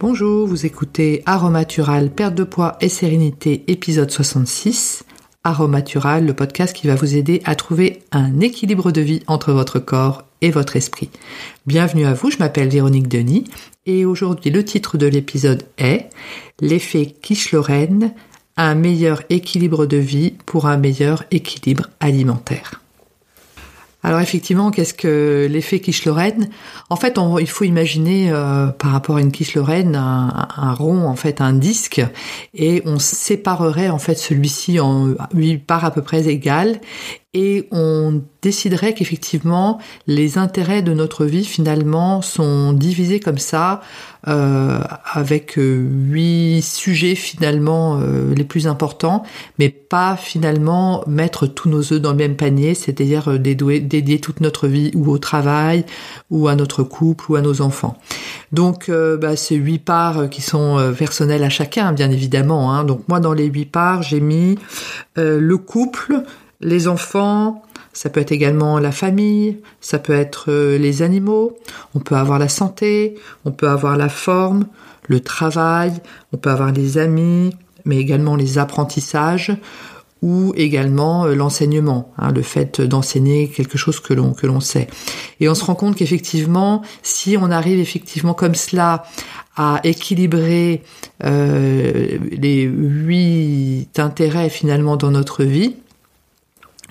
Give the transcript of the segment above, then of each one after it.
Bonjour, vous écoutez Aromatural, perte de poids et sérénité, épisode 66. Aromatural, le podcast qui va vous aider à trouver un équilibre de vie entre votre corps et votre esprit. Bienvenue à vous, je m'appelle Véronique Denis et aujourd'hui le titre de l'épisode est L'effet Quiche-Lorraine, un meilleur équilibre de vie pour un meilleur équilibre alimentaire. Alors effectivement, qu'est-ce que l'effet quiche Lorraine En fait, il faut imaginer euh, par rapport à une quiche Lorraine un, rond, en fait, un disque, et on séparerait en fait celui-ci en huit parts à peu près égales, et on déciderait qu'effectivement les intérêts de notre vie finalement sont divisés comme ça euh, avec euh, huit sujets finalement euh, les plus importants, mais pas finalement mettre tous nos œufs dans le même panier, c'est-à-dire dédier, dédier toute notre vie ou au travail ou à notre couple ou à nos enfants. Donc bah, ces huit parts qui sont personnelles à chacun bien évidemment. Hein. Donc moi dans les huit parts j'ai mis le couple, les enfants, ça peut être également la famille, ça peut être euh, les animaux, on peut avoir la santé, on peut avoir la forme, le travail, on peut avoir les amis, mais également les apprentissages ou également euh, l'enseignement, hein, le fait d'enseigner quelque chose que l'on que l'on sait. Et on se rend compte qu'effectivement, si on arrive effectivement comme cela à équilibrer euh, les huit intérêts finalement dans notre vie,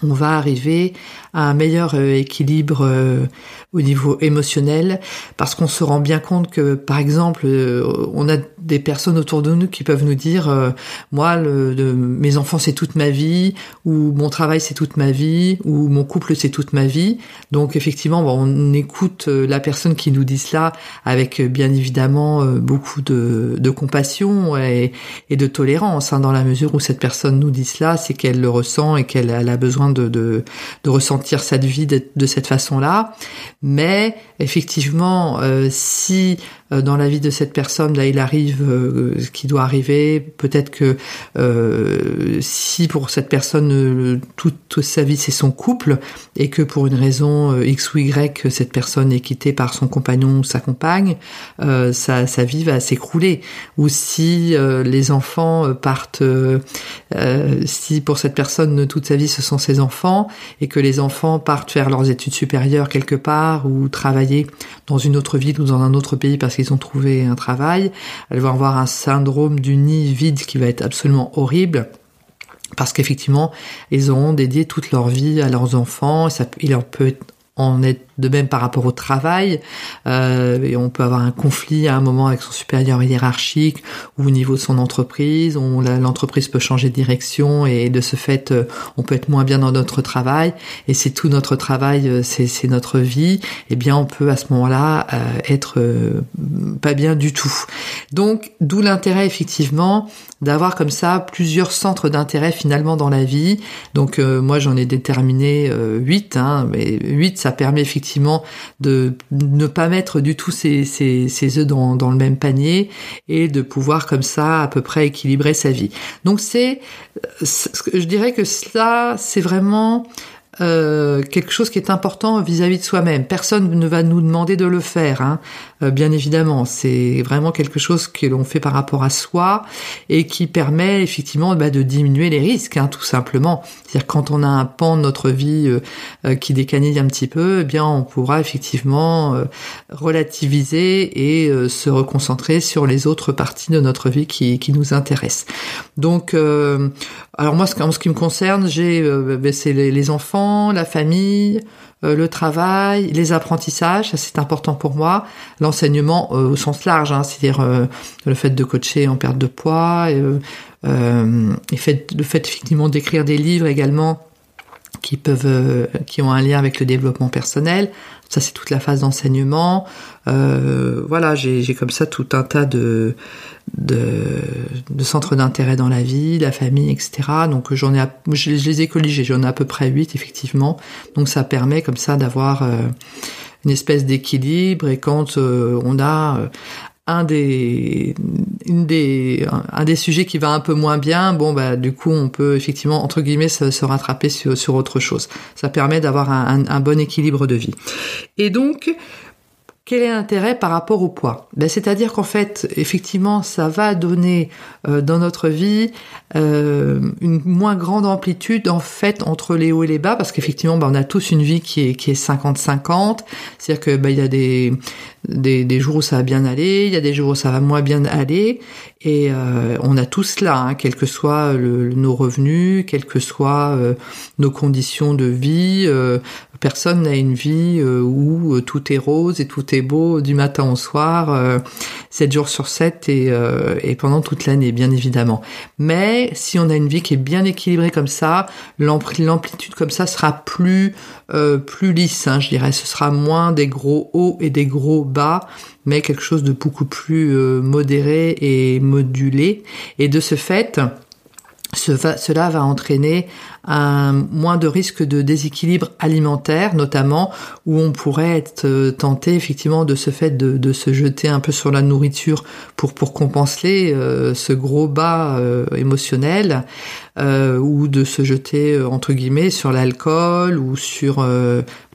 on va arriver à un meilleur euh, équilibre euh, au niveau émotionnel parce qu'on se rend bien compte que par exemple euh, on a des personnes autour de nous qui peuvent nous dire moi mes enfants c'est toute ma vie ou mon travail c'est toute ma vie ou mon couple c'est toute ma vie. Donc effectivement on écoute la personne qui nous dit cela avec bien évidemment beaucoup de, compassion et, et, de tolérance hein, dans la mesure où cette personne nous dit cela c'est qu'elle le ressent et qu'elle a besoin de, ressentir cette vie de, cette façon-là. Mais effectivement, euh, si dans la vie de cette personne, là, il arrive euh, ce qui doit arriver, peut-être que si pour cette personne toute, sa vie c'est son couple et que pour une raison X ou Y cette personne est quittée par son compagnon ou sa compagne, sa, vie va s'écrouler. Ou si les enfants partent, si pour cette personne toute sa vie ce sont ses enfants et que les enfants partent faire leurs études supérieures quelque part ou travailler dans une autre ville ou dans un autre pays parce qu'ils ont trouvé un travail, elles vont avoir un syndrome du nid vide qui va être absolument horrible. Parce qu'effectivement, ils auront dédié toute leur vie à leurs enfants, ça, il leur peut en être de même par rapport au travail. Euh, et on peut avoir un conflit à un moment avec son supérieur hiérarchique ou au niveau de son entreprise. L'entreprise peut changer de direction et de ce fait, euh, on peut être moins bien dans notre travail. Et c'est tout notre travail, euh, c'est notre vie. Eh bien, on peut à ce moment-là être pas bien du tout. Donc, d'où l'intérêt effectivement d'avoir comme ça plusieurs centres d'intérêt finalement dans la vie. Donc, moi, j'en ai déterminé huit. Hein, mais huit, ça permet effectivement de ne pas mettre du tout ses, œufs dans, dans, le même panier et de pouvoir comme ça à peu près équilibrer sa vie. Donc c'est, je dirais que cela, c'est vraiment euh, quelque chose qui est important vis-à-vis de soi-même. Personne ne va nous demander de le faire, hein. Euh, bien évidemment. C'est vraiment quelque chose que l'on fait par rapport à soi et qui permet effectivement bah, de diminuer les risques, hein, tout simplement. C'est-à-dire quand on a un pan de notre vie euh, qui décanille un petit peu, eh bien on pourra effectivement relativiser et se reconcentrer sur les autres parties de notre vie qui, qui nous intéressent. Donc, alors moi, en ce qui me concerne, j'ai ben, c'est les enfants la famille, euh, le travail, les apprentissages, ça c'est important pour moi, l'enseignement euh, au sens large, hein, c'est-à-dire euh, le fait de coacher en perte de poids, le fait effectivement d'écrire des livres également qui peuvent, qui ont un lien avec le développement personnel. Ça c'est toute la phase d'enseignement. voilà, j'ai comme ça tout un tas de de, centres d'intérêt dans la vie, la famille, etc. Donc j'en ai, je, les ai colligés, j'en ai à peu près 8 effectivement. Donc ça permet comme ça d'avoir euh, une espèce d'équilibre et quand euh, on a euh, un des, sujets qui va un peu moins bien, bon bah du coup on peut effectivement entre guillemets se, rattraper sur, autre chose. Ça permet d'avoir un bon équilibre de vie. Et donc quel est l'intérêt par rapport au poids? Ben, C'est-à-dire qu'en fait, effectivement, ça va donner euh, dans notre vie euh, une moins grande amplitude en fait entre les hauts et les bas, parce qu'effectivement, ben, on a tous une vie qui est qui est 50-50, c'est-à-dire que ben, y a des, des, des jours où ça va bien aller, il y a des jours où ça va moins bien aller, et euh, on a tout cela, hein, quels que soient nos revenus, quelles que soient nos conditions de vie. Personne n'a une vie où tout est rose et tout est beau du matin au soir, 7 euh, jours sur 7 euh, et, pendant toute l'année, bien évidemment. Mais si on a une vie qui est bien équilibrée comme ça, l'amplitude comme ça sera plus euh, plus lisse, hein, je dirais. Ce sera moins des gros hauts et des gros bas, mais quelque chose de beaucoup plus modéré et modulé. Et de ce fait, cela va entraîner un moins de risque de déséquilibre alimentaire, notamment où on pourrait être euh, tenté effectivement de ce fait de, se jeter un peu sur la nourriture pour pour compenser euh, ce gros bas euh, émotionnel, ou de se jeter entre guillemets sur l'alcool ou sur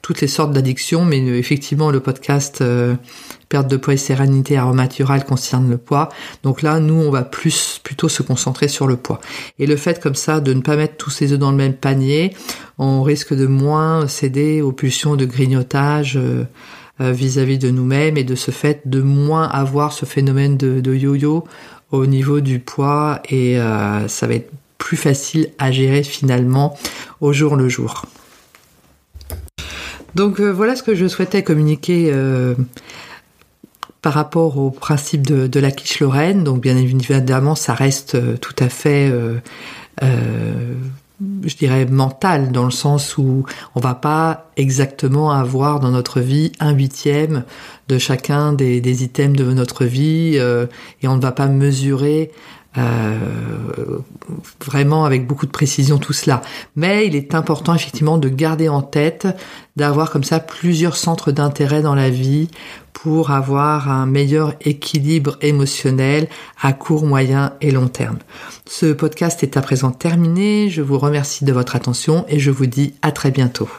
toutes les sortes d'addictions. Mais effectivement, le podcast perte de poids et sérénité aromaturale concerne le poids. Donc là, nous, on va plus plutôt se concentrer sur le poids. Et le fait comme ça de ne pas mettre tous ses œufs dans même panier, on risque de moins céder aux pulsions de grignotage euh, euh, vis-à-vis de nous-mêmes et de ce fait de moins avoir ce phénomène de, yo-yo au niveau du poids et euh, ça va être plus facile à gérer finalement au jour le jour. Donc voilà ce que je souhaitais communiquer par rapport au principe de, la quiche lorraine. Donc bien évidemment, ça reste tout à fait, je dirais, mental dans le sens où on va pas exactement avoir dans notre vie un huitième de chacun des, items de notre vie et on ne va pas mesurer vraiment avec beaucoup de précision tout cela. Mais il est important effectivement de garder en tête d'avoir comme ça plusieurs centres d'intérêt dans la vie pour avoir un meilleur équilibre émotionnel à court, moyen et long terme. Ce podcast est à présent terminé. Je vous remercie de votre attention et je vous dis à très bientôt.